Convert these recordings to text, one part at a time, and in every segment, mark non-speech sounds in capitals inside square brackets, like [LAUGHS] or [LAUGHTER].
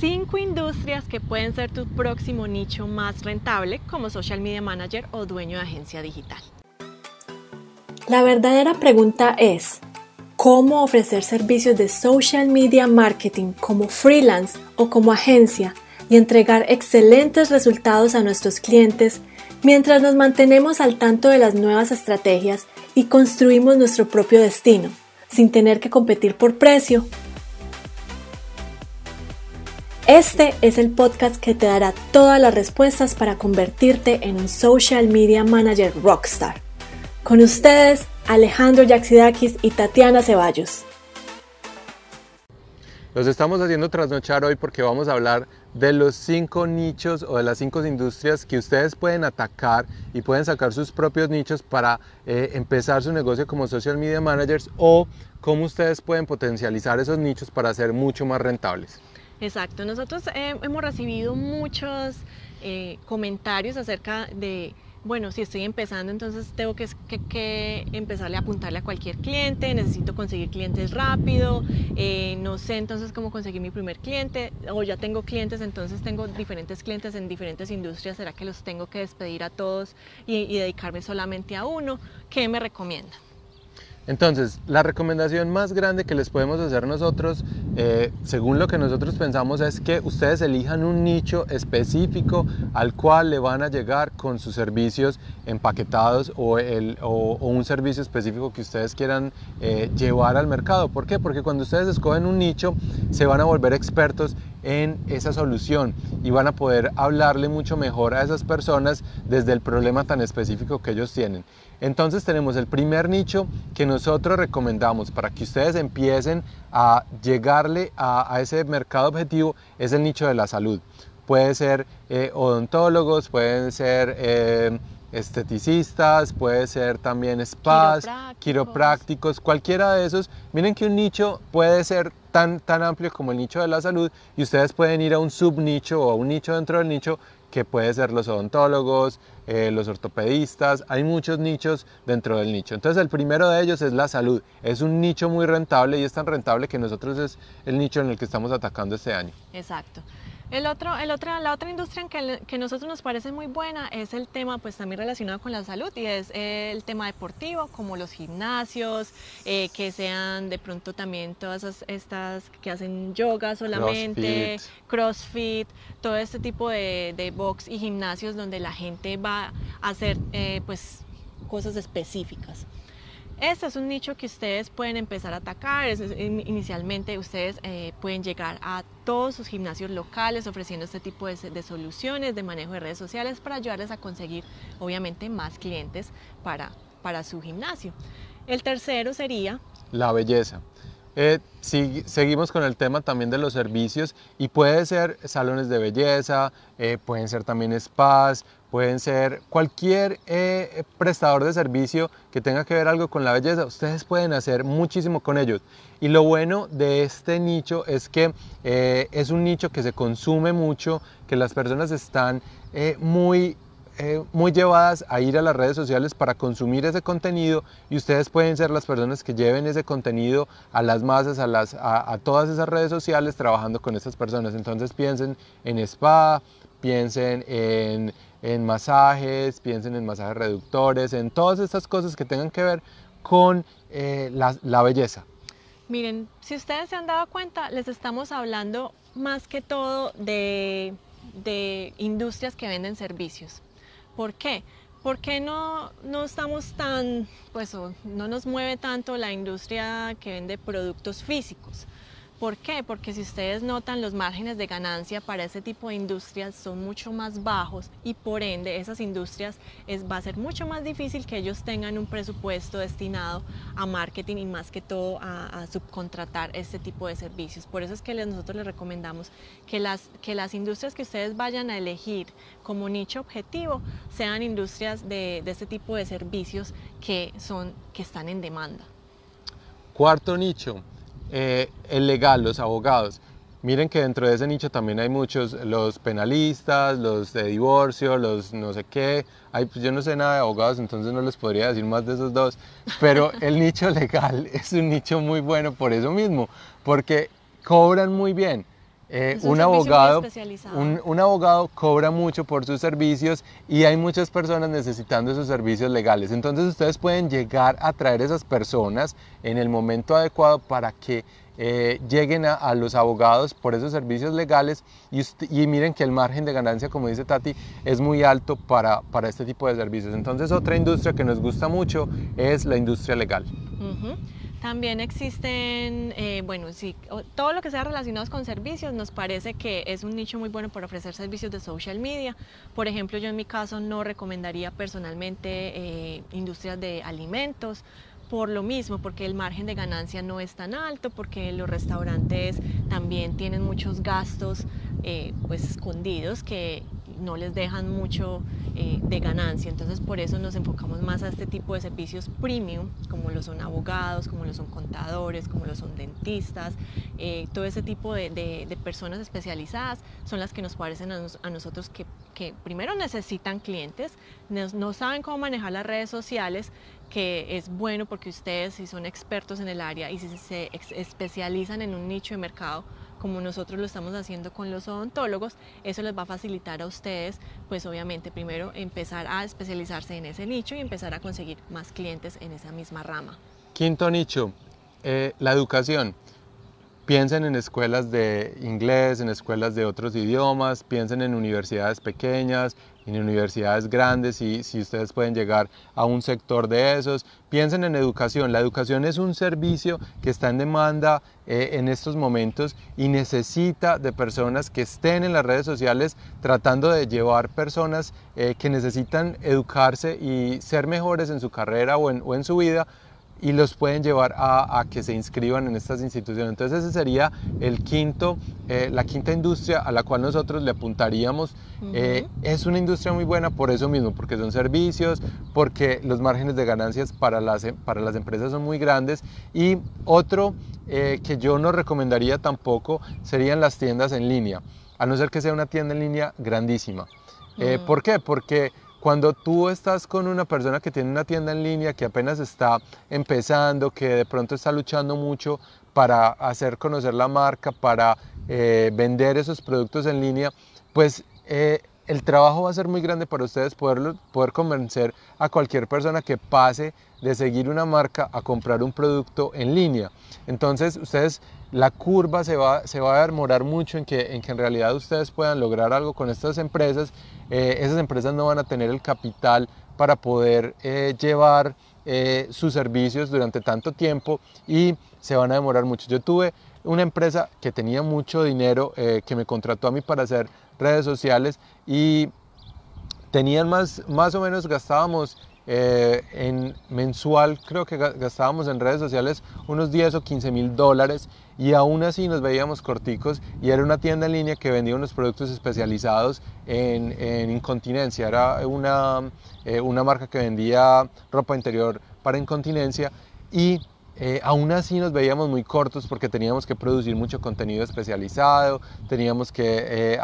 cinco industrias que pueden ser tu próximo nicho más rentable como social media manager o dueño de agencia digital. La verdadera pregunta es, ¿cómo ofrecer servicios de social media marketing como freelance o como agencia y entregar excelentes resultados a nuestros clientes mientras nos mantenemos al tanto de las nuevas estrategias y construimos nuestro propio destino, sin tener que competir por precio? Este es el podcast que te dará todas las respuestas para convertirte en un social media manager rockstar. Con ustedes, Alejandro Yaxidakis y Tatiana Ceballos. Los estamos haciendo trasnochar hoy porque vamos a hablar de los cinco nichos o de las cinco industrias que ustedes pueden atacar y pueden sacar sus propios nichos para eh, empezar su negocio como social media managers o cómo ustedes pueden potencializar esos nichos para ser mucho más rentables. Exacto, nosotros eh, hemos recibido muchos eh, comentarios acerca de bueno, si estoy empezando, entonces tengo que, que, empezarle a apuntarle a cualquier cliente, necesito conseguir clientes rápido, eh, no sé entonces cómo conseguir mi primer cliente, o ya tengo clientes, entonces tengo diferentes clientes en diferentes industrias, ¿será que los tengo que despedir a todos y, dedicarme solamente a uno? ¿Qué me recomiendan? Entonces, la recomendación más grande que les podemos hacer nosotros, eh, según lo que nosotros pensamos, es que ustedes elijan un nicho específico al cual le van a llegar con sus servicios empaquetados o, un servicio específico que ustedes quieran eh, llevar al mercado. ¿Por qué? Porque cuando ustedes escogen un nicho, se van a volver expertos en esa solución y van a poder hablarle mucho mejor a esas personas desde el problema tan específico que ellos tienen. Entonces tenemos el primer nicho que nosotros recomendamos para que ustedes empiecen a llegarle a, ese mercado objetivo, es el nicho de la salud. Puede ser eh, odontólogos, pueden ser eh, esteticistas, puede ser también spas, quiroprácticos. cualquiera de esos. Miren que un nicho puede ser tan, tan amplio como el nicho de la salud y ustedes pueden ir a un subnicho o a un nicho dentro del nicho que puede ser los odontólogos, eh, los ortopedistas, hay muchos nichos dentro del nicho. Entonces el primero de ellos es la salud, es un nicho muy rentable y es tan rentable que nosotros es el nicho en el que estamos atacando este año. Exacto. El otro, el otro, la otra industria en que, que nosotros nos parece muy buena es el tema pues también relacionado con la salud y es el tema deportivo como los gimnasios, eh, que sean de pronto también todas estas que hacen yoga solamente, crossfit, todo este tipo de, de, box y gimnasios donde la gente va a hacer eh, pues cosas específicas. Este es un nicho que ustedes pueden empezar a atacar. inicialmente ustedes eh, pueden llegar a todos sus gimnasios locales ofreciendo este tipo de, soluciones de manejo de redes sociales para ayudarles a conseguir obviamente más clientes para, para su gimnasio. El tercero sería... La belleza. Eh, seguimos con el tema también de los servicios y puede ser salones de belleza, eh, pueden ser también spas, pueden ser cualquier eh, prestador de servicio que tenga que ver algo con la belleza, ustedes pueden hacer muchísimo con ellos. Y lo bueno de este nicho es que es un nicho que se consume mucho, que las personas están muy eh, muy llevadas a ir a las redes sociales para consumir ese contenido y ustedes pueden ser las personas que lleven ese contenido a las masas, a, las, a, todas esas redes sociales trabajando con esas personas. Entonces piensen en spa, piensen en, en masajes, piensen en masajes reductores, en todas estas cosas que tengan que ver con eh, la, la belleza. Miren, si ustedes se han dado cuenta, les estamos hablando más que todo de, de industrias que venden servicios. ¿Por qué? ¿Por qué no, no estamos tan, pues no nos mueve tanto la industria que vende productos físicos? ¿Por qué? Porque si ustedes notan, los márgenes de ganancia para ese tipo de industrias son mucho más bajos y por ende esas industrias va a ser mucho más difícil que ellos tengan un presupuesto destinado a marketing y más que todo a, subcontratar este tipo de servicios. Por eso es que nosotros les recomendamos que las, que las industrias que ustedes vayan a elegir como nicho objetivo sean industrias de, de este tipo de servicios que, son, que están en demanda. Cuarto nicho, eh, el legal, los abogados. Miren que dentro de ese nicho también hay muchos, los penalistas, los de divorcio, los no sé qué. Ay, pues yo no sé nada de abogados, entonces no les podría decir más de esos dos. Pero [LAUGHS] el nicho legal es un nicho muy bueno por eso mismo, porque cobran muy bien. Eh, un, abogado, un, abogado cobra mucho por sus servicios y hay muchas personas necesitando esos servicios legales. Entonces ustedes pueden llegar a traer esas personas en el momento adecuado para que eh, lleguen a, los abogados por esos servicios legales y, miren que el margen de ganancia, como dice Tati, es muy alto para, para este tipo de servicios. Entonces otra industria que nos gusta mucho es la industria legal. También existen, eh, bueno, sí, todo lo que sea relacionado con servicios nos parece que es un nicho muy bueno para ofrecer servicios de social media. Por ejemplo, yo en mi caso no recomendaría personalmente eh, industrias de alimentos por lo mismo, porque el margen de ganancia no es tan alto, porque los restaurantes también tienen muchos gastos eh, pues escondidos que no les dejan mucho eh, de ganancia. Entonces por eso nos enfocamos más a este tipo de servicios premium, como lo son abogados, como lo son contadores, como lo son dentistas. Eh, todo ese tipo de, personas especializadas son las que nos parecen a, nosotros que, primero necesitan clientes, no saben cómo manejar las redes sociales, que es bueno porque ustedes si son expertos en el área y si se especializan en un nicho de mercado, como nosotros lo estamos haciendo con los odontólogos, eso les va a facilitar a ustedes, pues obviamente primero empezar a especializarse en ese nicho y empezar a conseguir más clientes en esa misma rama. Quinto nicho, eh, la educación. Piensen en escuelas de inglés, en escuelas de otros idiomas, piensen en universidades pequeñas, en universidades grandes, y si ustedes pueden llegar a un sector de esos. Piensen en educación. La educación es un servicio que está en demanda eh, en estos momentos y necesita de personas que estén en las redes sociales tratando de llevar personas eh, que necesitan educarse y ser mejores en su carrera o en su vida y los pueden llevar a, que se inscriban en estas instituciones. Entonces ese sería el quinto, eh, la quinta industria a la cual nosotros le apuntaríamos. Eh, es una industria muy buena por eso mismo, porque son servicios, porque los márgenes de ganancias para las, para las empresas son muy grandes. Y otro eh, que yo no recomendaría tampoco serían las tiendas en línea, a no ser que sea una tienda en línea grandísima. ¿Por qué? Porque cuando tú estás con una persona que tiene una tienda en línea, que apenas está empezando, que de pronto está luchando mucho para hacer conocer la marca, para eh, vender esos productos en línea, pues eh, el trabajo va a ser muy grande para ustedes poder, poder convencer a cualquier persona que pase de seguir una marca a comprar un producto en línea. Entonces ustedes la curva se va, se va a demorar mucho en que, en que en realidad ustedes puedan lograr algo con estas empresas. Eh, esas empresas no van a tener el capital para poder eh, llevar eh, sus servicios durante tanto tiempo y se van a demorar mucho. Yo tuve una empresa que tenía mucho dinero que me contrató a mí para hacer redes sociales y tenían más, más o menos gastábamos eh, en mensual creo que gastábamos en redes sociales unos 10 o 15 mil dólares y aún así nos veíamos corticos y era una tienda en línea que vendía unos productos especializados en, incontinencia, era una, eh, una marca que vendía ropa interior para incontinencia y eh, aún así nos veíamos muy cortos porque teníamos que producir mucho contenido especializado, teníamos que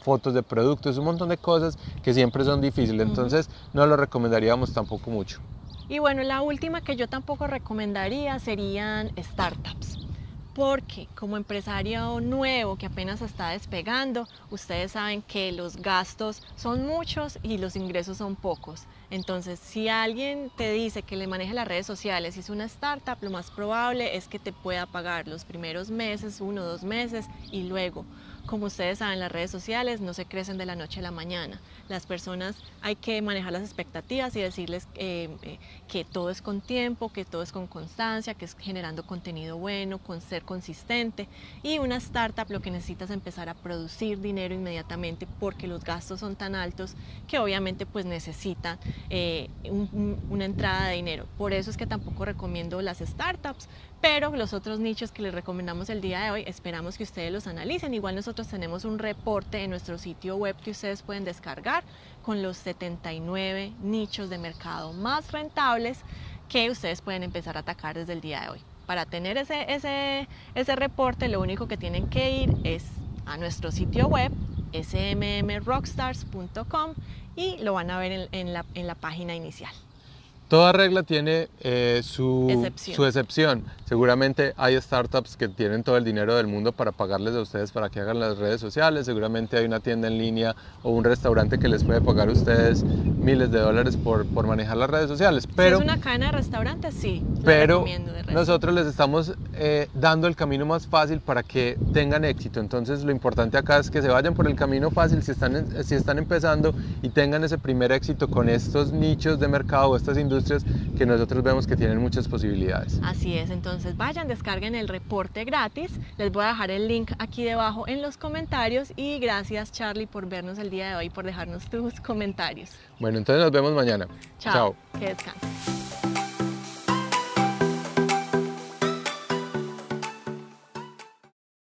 fotos de productos, un montón de cosas que siempre son difíciles. Entonces no lo recomendaríamos tampoco mucho. Y bueno, la última que yo tampoco recomendaría serían startups. Porque como empresario nuevo que apenas está despegando, ustedes saben que los gastos son muchos y los ingresos son pocos. Entonces, si alguien te dice que le maneje las redes sociales y es una startup, lo más probable es que te pueda pagar los primeros meses, uno o dos meses, y luego como ustedes saben, las redes sociales no se crecen de la noche a la mañana. Las personas hay que manejar las expectativas y decirles eh, eh, que todo es con tiempo, que todo es con constancia, que es generando contenido bueno, con ser consistente. Y una startup lo que necesita es empezar a producir dinero inmediatamente porque los gastos son tan altos que obviamente pues necesitan eh, una entrada de dinero. Por eso es que tampoco recomiendo las startups, pero los otros nichos que les recomendamos el día de hoy, esperamos que ustedes los analicen. Igual nosotros tenemos un reporte en nuestro sitio web que ustedes pueden descargar con los 79 nichos de mercado más rentables que ustedes pueden empezar a atacar desde el día de hoy. Para tener ese, ese, ese reporte, lo único que tienen que ir es a nuestro sitio web smmrockstars.com y lo van a ver en, la, en la página inicial. Toda regla tiene eh, su, Excepción. su excepción. Seguramente hay startups que tienen todo el dinero del mundo para pagarles a ustedes para que hagan las redes sociales. Seguramente hay una tienda en línea o un restaurante que les puede pagar a ustedes miles de dólares por, por manejar las redes sociales. Pero, si es una cadena de restaurantes, sí. Pero nosotros les estamos eh, dando el camino más fácil para que tengan éxito. Entonces lo importante acá es que se vayan por el camino fácil si están, si están empezando y tengan ese primer éxito con estos nichos de mercado o estas industrias que nosotros vemos que tienen muchas posibilidades. Así es, entonces vayan, descarguen el reporte gratis. Les voy a dejar el link aquí debajo en los comentarios y gracias Charlie por vernos el día de hoy, por dejarnos tus comentarios. Bueno, entonces nos vemos mañana. Chao. Que descansen.